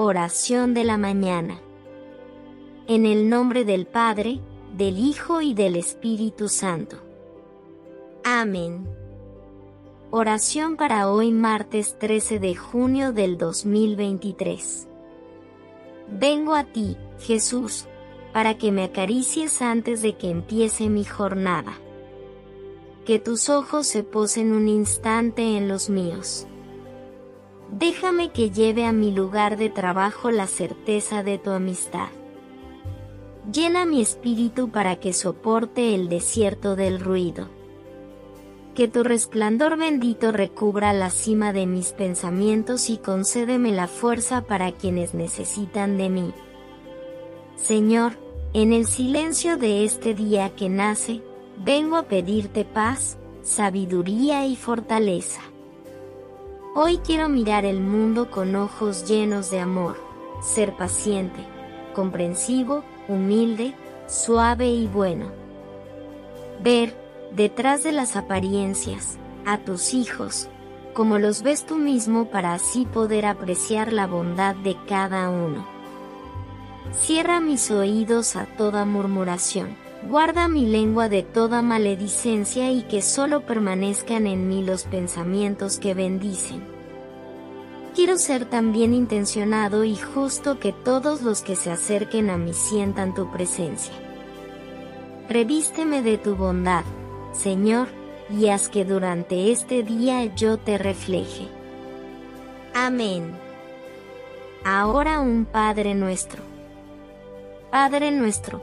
Oración de la mañana. En el nombre del Padre, del Hijo y del Espíritu Santo. Amén. Oración para hoy martes 13 de junio del 2023. Vengo a ti, Jesús, para que me acaricies antes de que empiece mi jornada. Que tus ojos se posen un instante en los míos. Déjame que lleve a mi lugar de trabajo la certeza de tu amistad. Llena mi espíritu para que soporte el desierto del ruido. Que tu resplandor bendito recubra la cima de mis pensamientos y concédeme la fuerza para quienes necesitan de mí. Señor, en el silencio de este día que nace, vengo a pedirte paz, sabiduría y fortaleza. Hoy quiero mirar el mundo con ojos llenos de amor, ser paciente, comprensivo, humilde, suave y bueno. Ver, detrás de las apariencias, a tus hijos, como los ves tú mismo para así poder apreciar la bondad de cada uno. Cierra mis oídos a toda murmuración, guarda mi lengua de toda maledicencia y que solo permanezcan en mí los pensamientos que bendicen. Quiero ser tan bien intencionado y justo que todos los que se acerquen a mí sientan tu presencia. Revísteme de tu bondad, Señor, y haz que durante este día yo te refleje. Amén. Ahora un Padre nuestro. Padre nuestro,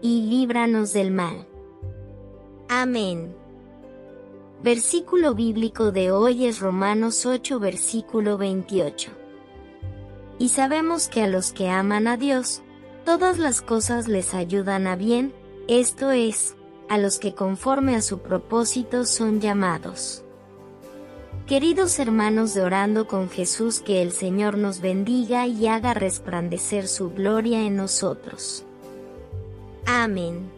Y líbranos del mal. Amén. Versículo bíblico de hoy es Romanos 8, versículo 28. Y sabemos que a los que aman a Dios, todas las cosas les ayudan a bien, esto es, a los que conforme a su propósito son llamados. Queridos hermanos de Orando con Jesús, que el Señor nos bendiga y haga resplandecer su gloria en nosotros. Amén.